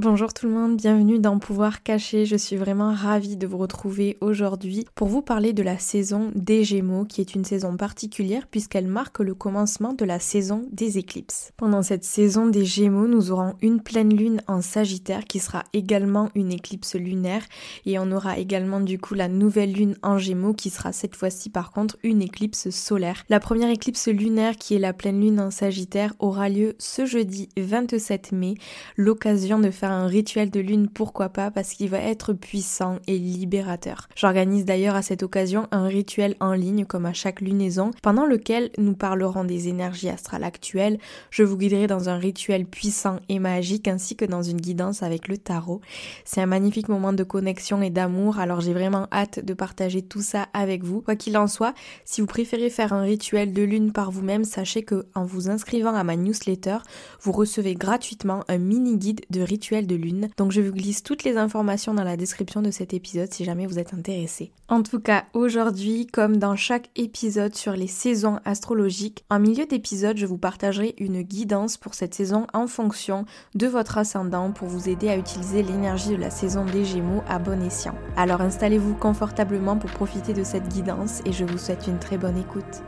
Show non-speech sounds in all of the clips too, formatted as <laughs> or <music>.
Bonjour tout le monde, bienvenue dans Pouvoir caché. Je suis vraiment ravie de vous retrouver aujourd'hui pour vous parler de la saison des Gémeaux qui est une saison particulière puisqu'elle marque le commencement de la saison des éclipses. Pendant cette saison des Gémeaux, nous aurons une pleine lune en Sagittaire qui sera également une éclipse lunaire et on aura également du coup la nouvelle lune en Gémeaux qui sera cette fois-ci par contre une éclipse solaire. La première éclipse lunaire qui est la pleine lune en Sagittaire aura lieu ce jeudi 27 mai, l'occasion de faire un rituel de lune, pourquoi pas, parce qu'il va être puissant et libérateur. J'organise d'ailleurs à cette occasion un rituel en ligne comme à chaque lunaison, pendant lequel nous parlerons des énergies astrales actuelles, je vous guiderai dans un rituel puissant et magique ainsi que dans une guidance avec le tarot. C'est un magnifique moment de connexion et d'amour, alors j'ai vraiment hâte de partager tout ça avec vous. Quoi qu'il en soit, si vous préférez faire un rituel de lune par vous-même, sachez que en vous inscrivant à ma newsletter, vous recevez gratuitement un mini guide de rituel de lune. Donc je vous glisse toutes les informations dans la description de cet épisode si jamais vous êtes intéressé. En tout cas, aujourd'hui, comme dans chaque épisode sur les saisons astrologiques, en milieu d'épisode, je vous partagerai une guidance pour cette saison en fonction de votre ascendant pour vous aider à utiliser l'énergie de la saison des Gémeaux à bon escient. Alors installez-vous confortablement pour profiter de cette guidance et je vous souhaite une très bonne écoute.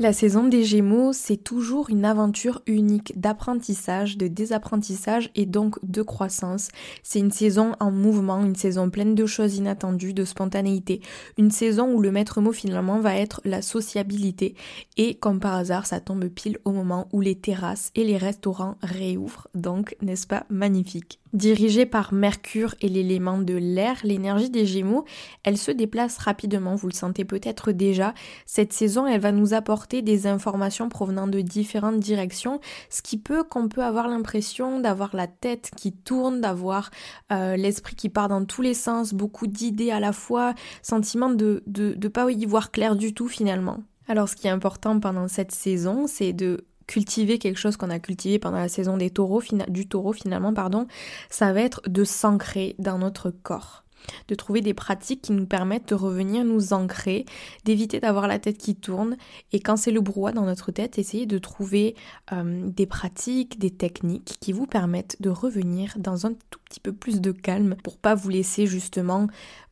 La saison des Gémeaux, c'est toujours une aventure unique d'apprentissage, de désapprentissage et donc de croissance. C'est une saison en mouvement, une saison pleine de choses inattendues, de spontanéité, une saison où le maître mot finalement va être la sociabilité et comme par hasard, ça tombe pile au moment où les terrasses et les restaurants réouvrent. Donc, n'est-ce pas magnifique? Dirigée par Mercure et l'élément de l'air, l'énergie des Gémeaux, elle se déplace rapidement, vous le sentez peut-être déjà. Cette saison, elle va nous apporter des informations provenant de différentes directions, ce qui peut qu'on peut avoir l'impression d'avoir la tête qui tourne, d'avoir euh, l'esprit qui part dans tous les sens, beaucoup d'idées à la fois, sentiment de ne pas y voir clair du tout finalement. Alors ce qui est important pendant cette saison, c'est de cultiver quelque chose qu'on a cultivé pendant la saison des taureaux, du taureau finalement, pardon, ça va être de s'ancrer dans notre corps de trouver des pratiques qui nous permettent de revenir nous ancrer, d'éviter d'avoir la tête qui tourne et quand c'est le brouhaha dans notre tête, essayer de trouver euh, des pratiques, des techniques qui vous permettent de revenir dans un tout petit peu plus de calme pour pas vous laisser justement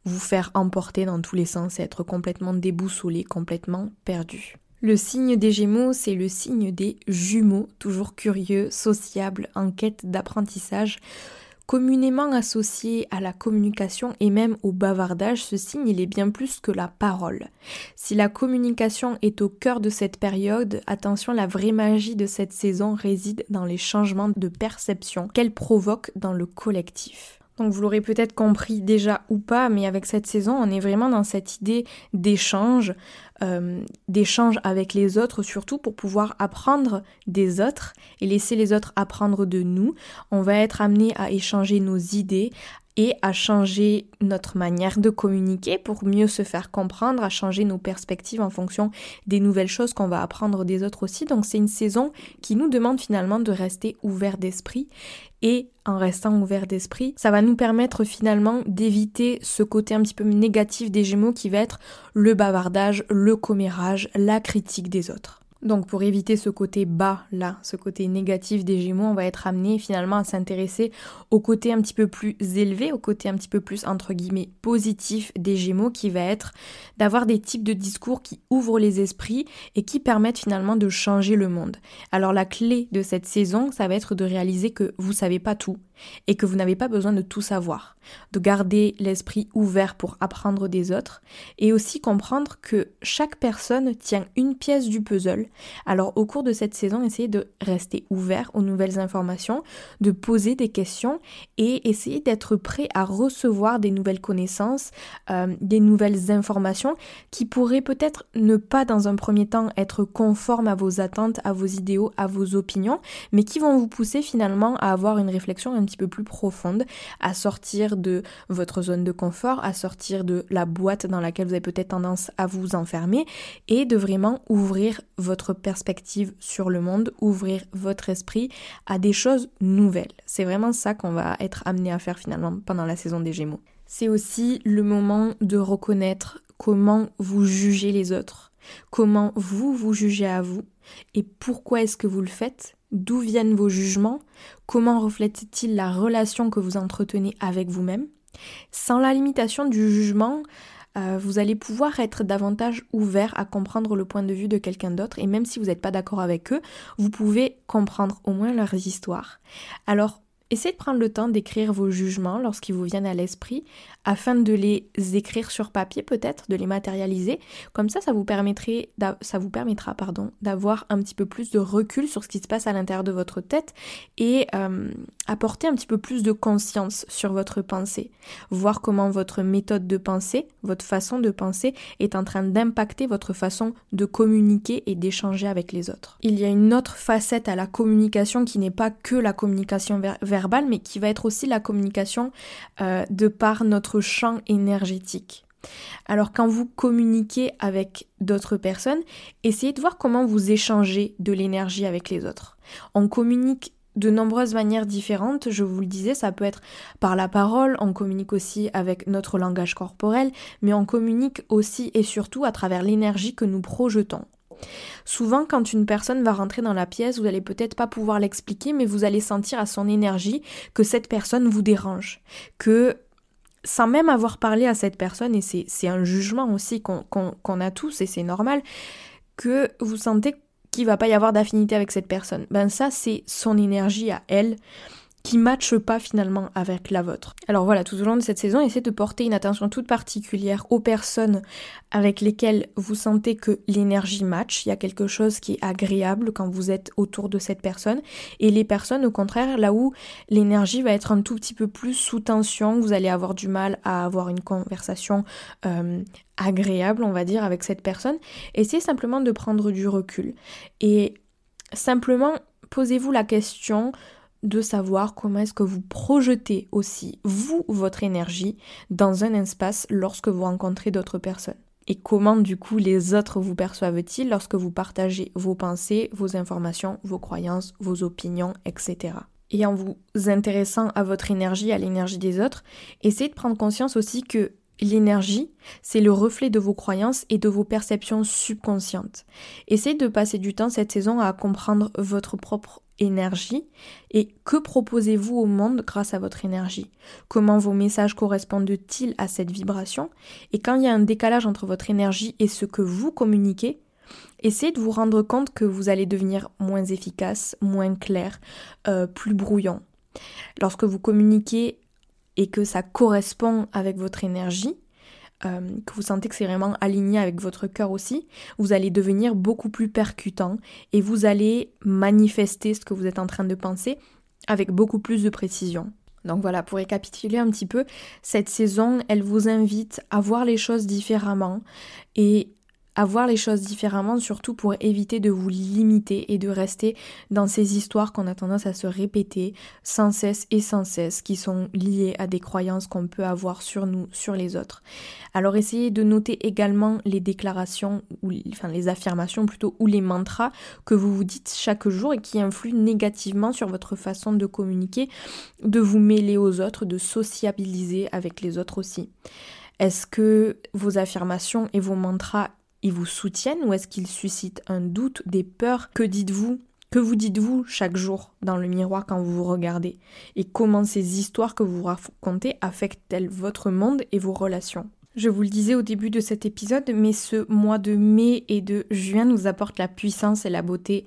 vous faire emporter dans tous les sens et être complètement déboussolé, complètement perdu. Le signe des Gémeaux, c'est le signe des jumeaux, toujours curieux, sociables, en quête d'apprentissage. Communément associé à la communication et même au bavardage, ce signe il est bien plus que la parole. Si la communication est au cœur de cette période, attention, la vraie magie de cette saison réside dans les changements de perception qu'elle provoque dans le collectif. Donc vous l'aurez peut-être compris déjà ou pas, mais avec cette saison, on est vraiment dans cette idée d'échange, euh, d'échange avec les autres, surtout pour pouvoir apprendre des autres et laisser les autres apprendre de nous. On va être amené à échanger nos idées, et à changer notre manière de communiquer pour mieux se faire comprendre, à changer nos perspectives en fonction des nouvelles choses qu'on va apprendre des autres aussi. Donc c'est une saison qui nous demande finalement de rester ouvert d'esprit et en restant ouvert d'esprit, ça va nous permettre finalement d'éviter ce côté un petit peu négatif des Gémeaux qui va être le bavardage, le commérage, la critique des autres. Donc pour éviter ce côté bas là, ce côté négatif des Gémeaux, on va être amené finalement à s'intéresser au côté un petit peu plus élevé, au côté un petit peu plus entre guillemets positif des Gémeaux qui va être d'avoir des types de discours qui ouvrent les esprits et qui permettent finalement de changer le monde. Alors la clé de cette saison, ça va être de réaliser que vous savez pas tout et que vous n'avez pas besoin de tout savoir, de garder l'esprit ouvert pour apprendre des autres et aussi comprendre que chaque personne tient une pièce du puzzle. Alors au cours de cette saison, essayez de rester ouvert aux nouvelles informations, de poser des questions et essayer d'être prêt à recevoir des nouvelles connaissances, euh, des nouvelles informations qui pourraient peut-être ne pas dans un premier temps être conformes à vos attentes, à vos idéaux, à vos opinions, mais qui vont vous pousser finalement à avoir une réflexion petit peu plus profonde, à sortir de votre zone de confort, à sortir de la boîte dans laquelle vous avez peut-être tendance à vous enfermer et de vraiment ouvrir votre perspective sur le monde, ouvrir votre esprit à des choses nouvelles. C'est vraiment ça qu'on va être amené à faire finalement pendant la saison des Gémeaux. C'est aussi le moment de reconnaître comment vous jugez les autres, comment vous vous jugez à vous et pourquoi est-ce que vous le faites D'où viennent vos jugements? Comment reflètent-ils la relation que vous entretenez avec vous-même? Sans la limitation du jugement, euh, vous allez pouvoir être davantage ouvert à comprendre le point de vue de quelqu'un d'autre. Et même si vous n'êtes pas d'accord avec eux, vous pouvez comprendre au moins leurs histoires. Alors, Essayez de prendre le temps d'écrire vos jugements lorsqu'ils vous viennent à l'esprit afin de les écrire sur papier peut-être, de les matérialiser. Comme ça, ça vous, permettrait, ça vous permettra pardon, d'avoir un petit peu plus de recul sur ce qui se passe à l'intérieur de votre tête et euh, apporter un petit peu plus de conscience sur votre pensée. Voir comment votre méthode de pensée, votre façon de penser est en train d'impacter votre façon de communiquer et d'échanger avec les autres. Il y a une autre facette à la communication qui n'est pas que la communication mais qui va être aussi la communication euh, de par notre champ énergétique. Alors quand vous communiquez avec d'autres personnes, essayez de voir comment vous échangez de l'énergie avec les autres. On communique de nombreuses manières différentes, je vous le disais, ça peut être par la parole, on communique aussi avec notre langage corporel, mais on communique aussi et surtout à travers l'énergie que nous projetons. Souvent, quand une personne va rentrer dans la pièce, vous n'allez peut-être pas pouvoir l'expliquer, mais vous allez sentir à son énergie que cette personne vous dérange, que sans même avoir parlé à cette personne, et c'est un jugement aussi qu'on a tous, et c'est normal, que vous sentez qu'il va pas y avoir d'affinité avec cette personne. Ben ça, c'est son énergie à elle qui matche pas finalement avec la vôtre. Alors voilà, tout au long de cette saison, essayez de porter une attention toute particulière aux personnes avec lesquelles vous sentez que l'énergie match, il y a quelque chose qui est agréable quand vous êtes autour de cette personne, et les personnes au contraire, là où l'énergie va être un tout petit peu plus sous tension, vous allez avoir du mal à avoir une conversation euh, agréable, on va dire, avec cette personne, essayez simplement de prendre du recul. Et simplement, posez-vous la question de savoir comment est-ce que vous projetez aussi, vous, votre énergie dans un espace lorsque vous rencontrez d'autres personnes. Et comment du coup les autres vous perçoivent-ils lorsque vous partagez vos pensées, vos informations, vos croyances, vos opinions, etc. Et en vous intéressant à votre énergie, à l'énergie des autres, essayez de prendre conscience aussi que L'énergie, c'est le reflet de vos croyances et de vos perceptions subconscientes. Essayez de passer du temps cette saison à comprendre votre propre énergie et que proposez-vous au monde grâce à votre énergie? Comment vos messages correspondent-ils à cette vibration? Et quand il y a un décalage entre votre énergie et ce que vous communiquez, essayez de vous rendre compte que vous allez devenir moins efficace, moins clair, euh, plus brouillon. Lorsque vous communiquez et que ça correspond avec votre énergie, euh, que vous sentez que c'est vraiment aligné avec votre cœur aussi, vous allez devenir beaucoup plus percutant et vous allez manifester ce que vous êtes en train de penser avec beaucoup plus de précision. Donc voilà, pour récapituler un petit peu, cette saison, elle vous invite à voir les choses différemment et à voir les choses différemment, surtout pour éviter de vous limiter et de rester dans ces histoires qu'on a tendance à se répéter sans cesse et sans cesse, qui sont liées à des croyances qu'on peut avoir sur nous, sur les autres. Alors essayez de noter également les déclarations, ou enfin les affirmations plutôt, ou les mantras que vous vous dites chaque jour et qui influent négativement sur votre façon de communiquer, de vous mêler aux autres, de sociabiliser avec les autres aussi. Est-ce que vos affirmations et vos mantras vous soutiennent ou est-ce qu'ils suscitent un doute, des peurs? Que dites-vous? Que vous dites-vous chaque jour dans le miroir quand vous vous regardez? Et comment ces histoires que vous racontez affectent-elles votre monde et vos relations? Je vous le disais au début de cet épisode, mais ce mois de mai et de juin nous apporte la puissance et la beauté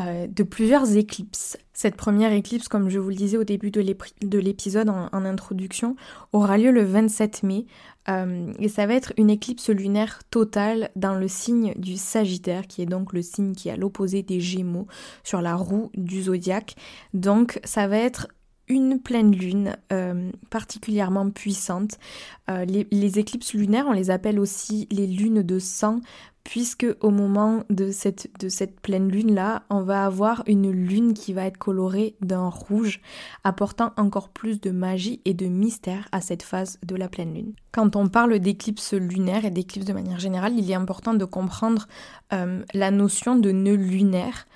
euh, de plusieurs éclipses. Cette première éclipse, comme je vous le disais au début de l'épisode en, introduction, aura lieu le 27 mai euh, et ça va être une éclipse lunaire totale dans le signe du Sagittaire, qui est donc le signe qui est à l'opposé des Gémeaux sur la roue du zodiaque. Donc ça va être une pleine lune euh, particulièrement puissante. Euh, les, éclipses lunaires, on les appelle aussi les lunes de sang, puisque au moment de cette, pleine lune-là, on va avoir une lune qui va être colorée d'un rouge, apportant encore plus de magie et de mystère à cette phase de la pleine lune. Quand on parle d'éclipse lunaire et d'éclipse de manière générale, il est important de comprendre euh, la notion de nœud lunaire.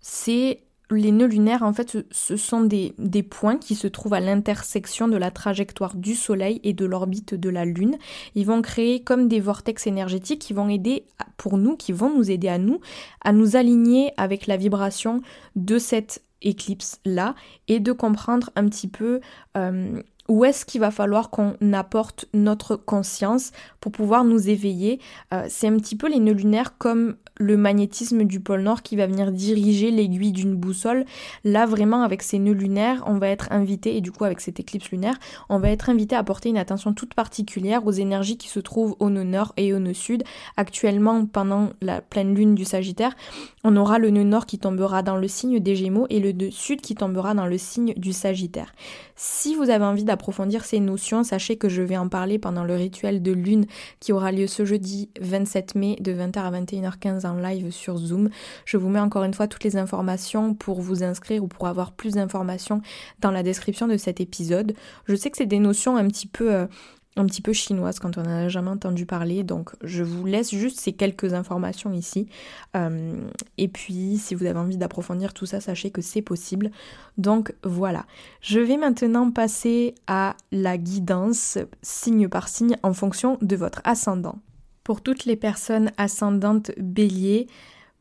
C'est les nœuds lunaires, en fait, ce sont des, points qui se trouvent à l'intersection de la trajectoire du Soleil et de l'orbite de la Lune. Ils vont créer comme des vortex énergétiques qui vont aider pour nous, qui vont nous aider à nous, à nous aligner avec la vibration de cette éclipse-là et de comprendre un petit peu euh, où est-ce qu'il va falloir qu'on apporte notre conscience pour pouvoir nous éveiller? Euh, c'est un petit peu les nœuds lunaires comme le magnétisme du pôle Nord qui va venir diriger l'aiguille d'une boussole. Là, vraiment, avec ces nœuds lunaires, on va être invité, et du coup, avec cette éclipse lunaire, on va être invité à porter une attention toute particulière aux énergies qui se trouvent au nœud nord et au nœud sud. Actuellement, pendant la pleine lune du Sagittaire, on aura le nœud nord qui tombera dans le signe des Gémeaux et le nœud sud qui tombera dans le signe du Sagittaire. Si vous avez envie d'approfondir ces notions, sachez que je vais en parler pendant le rituel de lune qui aura lieu ce jeudi 27 mai de 20h à 21h15 en live sur Zoom. Je vous mets encore une fois toutes les informations pour vous inscrire ou pour avoir plus d'informations dans la description de cet épisode. Je sais que c'est des notions un petit peu... Euh, un petit peu chinoises quand on n'en a jamais entendu parler. Donc je vous laisse juste ces quelques informations ici. Euh, et puis si vous avez envie d'approfondir tout ça, sachez que c'est possible. Donc voilà. Je vais maintenant passer à la guidance signe par signe en fonction de votre ascendant. Pour toutes les personnes ascendantes bélier,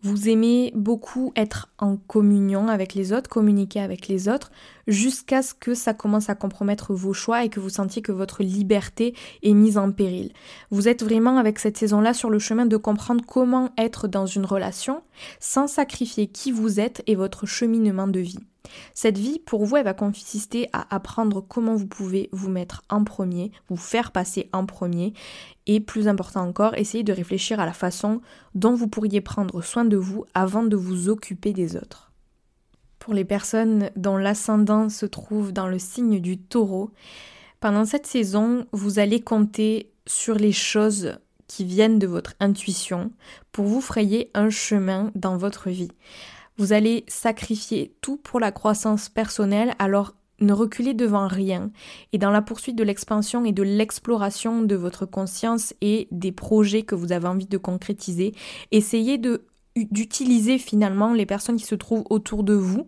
vous aimez beaucoup être en communion avec les autres, communiquer avec les autres, jusqu'à ce que ça commence à compromettre vos choix et que vous sentiez que votre liberté est mise en péril. Vous êtes vraiment avec cette saison-là sur le chemin de comprendre comment être dans une relation sans sacrifier qui vous êtes et votre cheminement de vie. Cette vie, pour vous, elle va consister à apprendre comment vous pouvez vous mettre en premier, vous faire passer en premier, et plus important encore, essayer de réfléchir à la façon dont vous pourriez prendre soin de vous avant de vous occuper des autres. Pour les personnes dont l'ascendant se trouve dans le signe du taureau, pendant cette saison, vous allez compter sur les choses qui viennent de votre intuition pour vous frayer un chemin dans votre vie. Vous allez sacrifier tout pour la croissance personnelle, alors ne reculez devant rien et dans la poursuite de l'expansion et de l'exploration de votre conscience et des projets que vous avez envie de concrétiser, essayez de d'utiliser finalement les personnes qui se trouvent autour de vous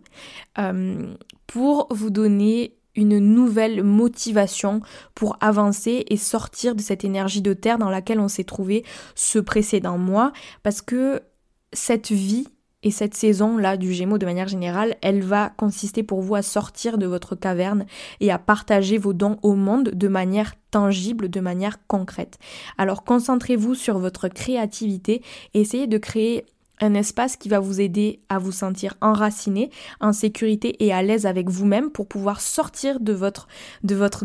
euh, pour vous donner une nouvelle motivation pour avancer et sortir de cette énergie de terre dans laquelle on s'est trouvé ce précédent mois parce que cette vie et cette saison-là du Gémeaux, de manière générale, elle va consister pour vous à sortir de votre caverne et à partager vos dons au monde de manière tangible, de manière concrète. Alors concentrez-vous sur votre créativité et essayez de créer un espace qui va vous aider à vous sentir enraciné, en sécurité et à l'aise avec vous-même pour pouvoir sortir de votre,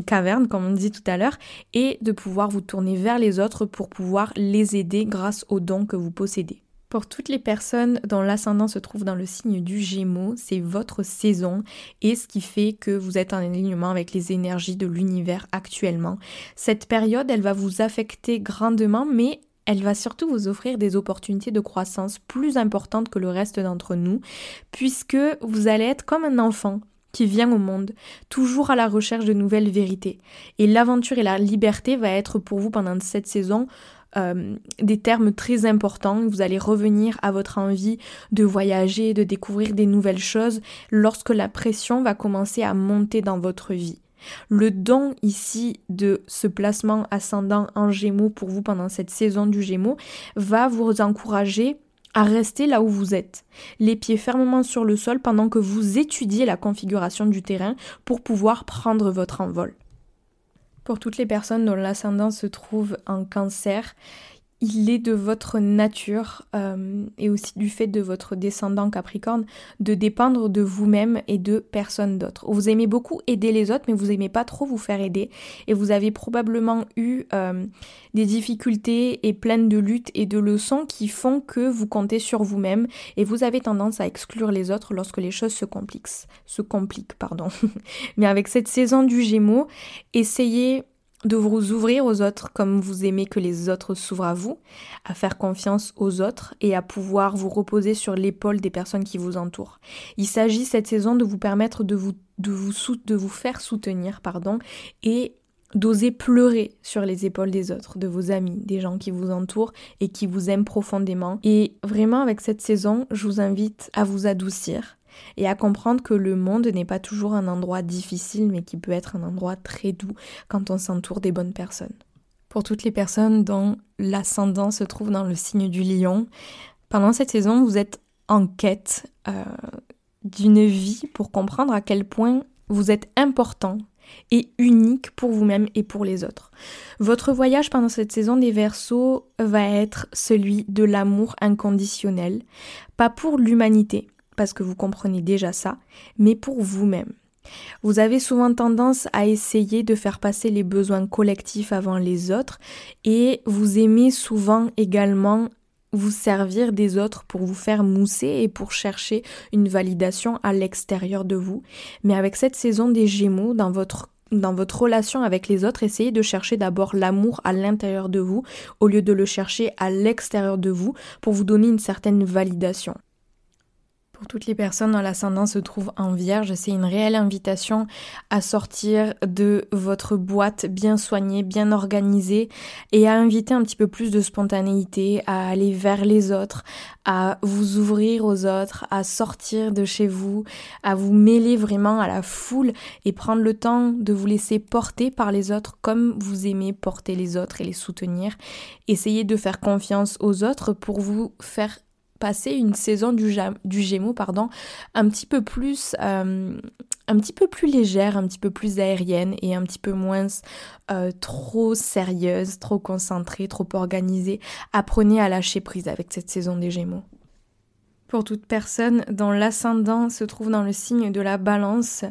caverne, comme on dit tout à l'heure, et de pouvoir vous tourner vers les autres pour pouvoir les aider grâce aux dons que vous possédez. Pour toutes les personnes dont l'ascendant se trouve dans le signe du Gémeaux, c'est votre saison et ce qui fait que vous êtes en alignement avec les énergies de l'univers actuellement. Cette période, elle va vous affecter grandement, mais elle va surtout vous offrir des opportunités de croissance plus importantes que le reste d'entre nous, puisque vous allez être comme un enfant qui vient au monde, toujours à la recherche de nouvelles vérités. Et l'aventure et la liberté va être pour vous pendant cette saison euh, des termes très importants. Vous allez revenir à votre envie de voyager, de découvrir des nouvelles choses lorsque la pression va commencer à monter dans votre vie. Le don ici de ce placement ascendant en Gémeaux pour vous pendant cette saison du Gémeaux va vous encourager à rester là où vous êtes, les pieds fermement sur le sol pendant que vous étudiez la configuration du terrain pour pouvoir prendre votre envol. Pour toutes les personnes dont l'ascendant se trouve en cancer, il est de votre nature euh, et aussi du fait de votre descendant Capricorne de dépendre de vous-même et de personne d'autre. Vous aimez beaucoup aider les autres, mais vous aimez pas trop vous faire aider. Et vous avez probablement eu euh, des difficultés et pleines de luttes et de leçons qui font que vous comptez sur vous-même et vous avez tendance à exclure les autres lorsque les choses se compliquent. Se compliquent, pardon. <laughs> mais avec cette saison du Gémeaux, essayez de vous ouvrir aux autres comme vous aimez que les autres s'ouvrent à vous, à faire confiance aux autres et à pouvoir vous reposer sur l'épaule des personnes qui vous entourent. Il s'agit cette saison de vous permettre de vous, de vous, de vous faire soutenir pardon, et d'oser pleurer sur les épaules des autres, de vos amis, des gens qui vous entourent et qui vous aiment profondément. Et vraiment avec cette saison, je vous invite à vous adoucir, et à comprendre que le monde n'est pas toujours un endroit difficile mais qui peut être un endroit très doux quand on s'entoure des bonnes personnes. Pour toutes les personnes dont l'ascendant se trouve dans le signe du lion, pendant cette saison vous êtes en quête euh, d'une vie pour comprendre à quel point vous êtes important et unique pour vous-même et pour les autres. Votre voyage pendant cette saison des Verseaux va être celui de l'amour inconditionnel, pas pour l'humanité, parce que vous comprenez déjà ça, mais pour vous-même. Vous avez souvent tendance à essayer de faire passer les besoins collectifs avant les autres et vous aimez souvent également vous servir des autres pour vous faire mousser et pour chercher une validation à l'extérieur de vous. Mais avec cette saison des Gémeaux, dans votre dans votre relation avec les autres, essayez de chercher d'abord l'amour à l'intérieur de vous au lieu de le chercher à l'extérieur de vous pour vous donner une certaine validation toutes les personnes dont l'ascendant se trouve en vierge, c'est une réelle invitation à sortir de votre boîte bien soignée, bien organisée et à inviter un petit peu plus de spontanéité, à aller vers les autres, à vous ouvrir aux autres, à sortir de chez vous, à vous mêler vraiment à la foule et prendre le temps de vous laisser porter par les autres comme vous aimez porter les autres et les soutenir. Essayez de faire confiance aux autres pour vous faire passer une saison du, Gémeaux pardon, un petit peu plus euh, un petit peu plus légère, un petit peu plus aérienne et un petit peu moins euh, trop sérieuse, trop concentrée, trop organisée. Apprenez à lâcher prise avec cette saison des Gémeaux. Pour toute personne dont l'ascendant se trouve dans le signe de la balance,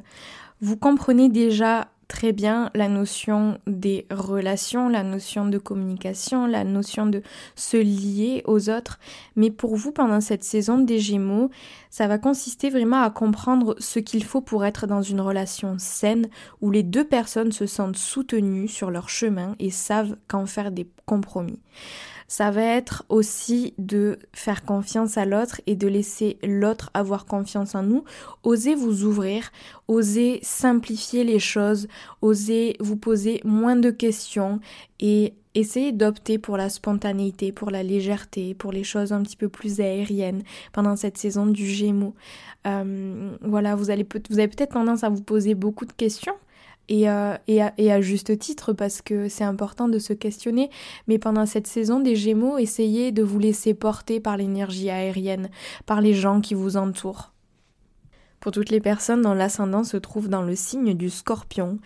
vous comprenez déjà très bien la notion des relations, la notion de communication, la notion de se lier aux autres. Mais pour vous, pendant cette saison des Gémeaux, ça va consister vraiment à comprendre ce qu'il faut pour être dans une relation saine où les deux personnes se sentent soutenues sur leur chemin et savent qu'en faire des compromis ça va être aussi de faire confiance à l'autre et de laisser l'autre avoir confiance en nous. Osez vous ouvrir, osez simplifier les choses, osez vous poser moins de questions et essayez d'opter pour la spontanéité, pour la légèreté, pour les choses un petit peu plus aériennes pendant cette saison du Gémeaux. Euh, voilà, vous, allez vous avez peut-être tendance à vous poser beaucoup de questions et, à, juste titre parce que c'est important de se questionner. Mais pendant cette saison des Gémeaux, essayez de vous laisser porter par l'énergie aérienne, par les gens qui vous entourent. Pour toutes les personnes dont l'ascendant se trouve dans le signe du scorpion,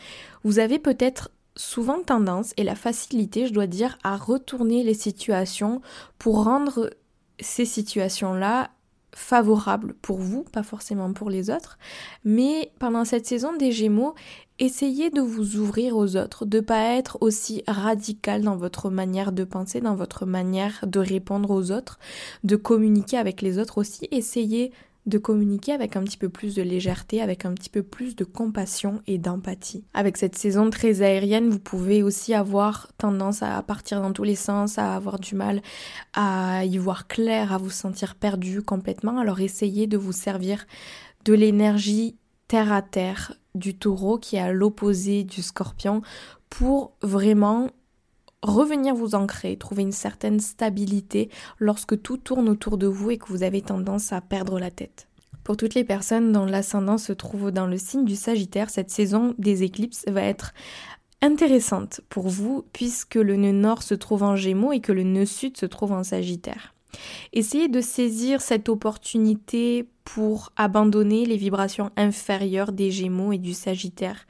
vous avez peut-être souvent tendance et la facilité, je dois dire, à retourner les situations pour rendre ces situations-là favorables pour vous, pas forcément pour les autres. Mais pendant cette saison des Gémeaux, Essayez de vous ouvrir aux autres, de pas être aussi radical dans votre manière de penser, dans votre manière de répondre aux autres, de communiquer avec les autres aussi. Essayez de communiquer avec un petit peu plus de légèreté, avec un petit peu plus de compassion et d'empathie. Avec cette saison très aérienne, vous pouvez aussi avoir tendance à partir dans tous les sens, à avoir du mal à y voir clair, à vous sentir perdu complètement. Alors essayez de vous servir de l'énergie terre à terre du taureau qui est à l'opposé du scorpion pour vraiment revenir vous ancrer, trouver une certaine stabilité lorsque tout tourne autour de vous et que vous avez tendance à perdre la tête. Pour toutes les personnes dont l'ascendant se trouve dans le signe du Sagittaire, cette saison des éclipses va être intéressante pour vous puisque le nœud nord se trouve en Gémeaux et que le nœud sud se trouve en Sagittaire. Essayez de saisir cette opportunité pour abandonner les vibrations inférieures des Gémeaux et du Sagittaire,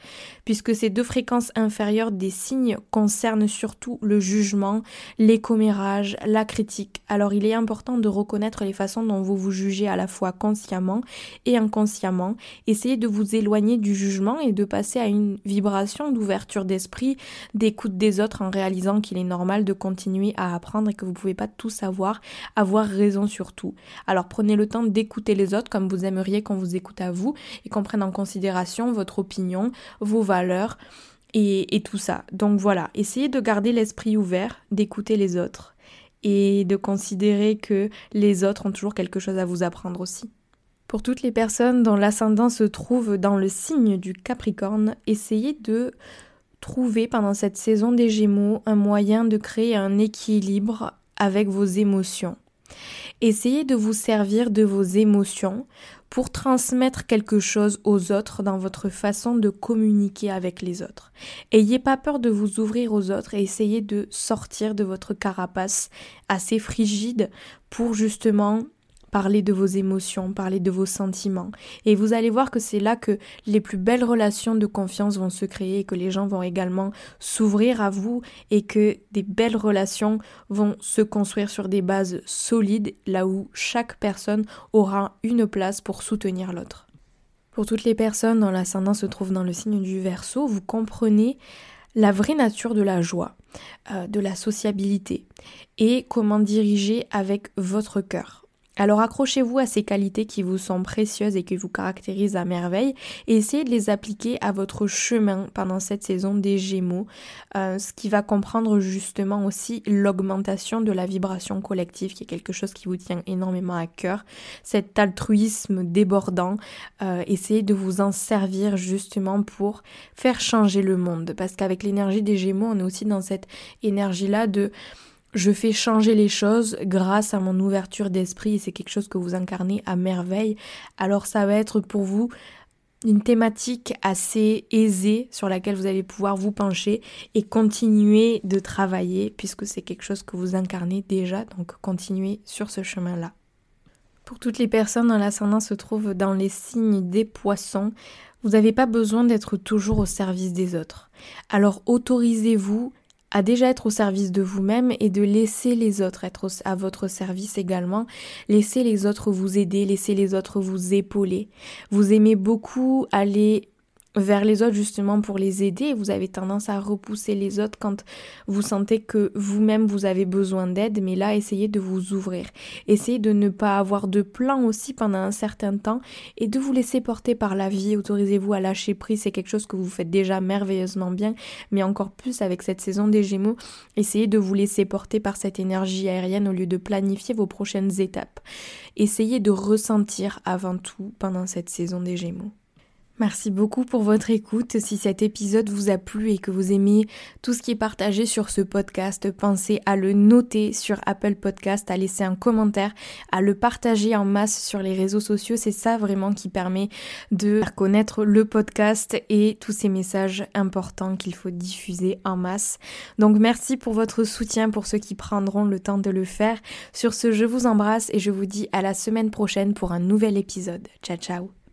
puisque ces deux fréquences inférieures des signes concernent surtout le jugement, les commérages, la critique. Alors il est important de reconnaître les façons dont vous vous jugez à la fois consciemment et inconsciemment. Essayez de vous éloigner du jugement et de passer à une vibration d'ouverture d'esprit, d'écoute des autres en réalisant qu'il est normal de continuer à apprendre et que vous ne pouvez pas tout savoir, avoir raison sur tout. Alors prenez le temps d'écouter les autres comme vous aimeriez qu'on vous écoute à vous et qu'on prenne en considération votre opinion, vos valeurs et, et tout ça. Donc voilà, essayez de garder l'esprit ouvert, d'écouter les autres et de considérer que les autres ont toujours quelque chose à vous apprendre aussi. Pour toutes les personnes dont l'ascendant se trouve dans le signe du Capricorne, essayez de trouver pendant cette saison des Gémeaux un moyen de créer un équilibre avec vos émotions. Essayez de vous servir de vos émotions pour transmettre quelque chose aux autres dans votre façon de communiquer avec les autres. Ayez pas peur de vous ouvrir aux autres et essayez de sortir de votre carapace assez frigide pour justement parler de vos émotions, parler de vos sentiments. Et vous allez voir que c'est là que les plus belles relations de confiance vont se créer que les gens vont également s'ouvrir à vous et que des belles relations vont se construire sur des bases solides là où chaque personne aura une place pour soutenir l'autre. Pour toutes les personnes dont l'ascendant se trouve dans le signe du Verseau, vous comprenez la vraie nature de la joie, euh, de la sociabilité et comment diriger avec votre cœur. Alors accrochez-vous à ces qualités qui vous sont précieuses et qui vous caractérisent à merveille et essayez de les appliquer à votre chemin pendant cette saison des Gémeaux, euh, ce qui va comprendre justement aussi l'augmentation de la vibration collective qui est quelque chose qui vous tient énormément à cœur, cet altruisme débordant, euh, essayez de vous en servir justement pour faire changer le monde. Parce qu'avec l'énergie des Gémeaux on est aussi dans cette énergie-là de je fais changer les choses grâce à mon ouverture d'esprit et c'est quelque chose que vous incarnez à merveille. Alors ça va être pour vous une thématique assez aisée sur laquelle vous allez pouvoir vous pencher et continuer de travailler puisque c'est quelque chose que vous incarnez déjà, donc continuez sur ce chemin-là. Pour toutes les personnes dont l'ascendant se trouve dans les signes des poissons, vous n'avez pas besoin d'être toujours au service des autres. Alors autorisez-vous à déjà être au service de vous-même et de laisser les autres être à votre service également. Laissez les autres vous aider, laissez les autres vous épauler. Vous aimez beaucoup aller vers les autres justement pour les aider. Vous avez tendance à repousser les autres quand vous sentez que vous-même vous avez besoin d'aide, mais là essayez de vous ouvrir. Essayez de ne pas avoir de plan aussi pendant un certain temps et de vous laisser porter par la vie. Autorisez-vous à lâcher prise, c'est quelque chose que vous faites déjà merveilleusement bien, mais encore plus avec cette saison des Gémeaux. Essayez de vous laisser porter par cette énergie aérienne au lieu de planifier vos prochaines étapes. Essayez de ressentir avant tout pendant cette saison des Gémeaux. Merci beaucoup pour votre écoute. Si cet épisode vous a plu et que vous aimez tout ce qui est partagé sur ce podcast, pensez à le noter sur Apple Podcast, à laisser un commentaire, à le partager en masse sur les réseaux sociaux. C'est ça vraiment qui permet de faire connaître le podcast et tous ces messages importants qu'il faut diffuser en masse. Donc merci pour votre soutien pour ceux qui prendront le temps de le faire. Sur ce, je vous embrasse et je vous dis à la semaine prochaine pour un nouvel épisode. Ciao ciao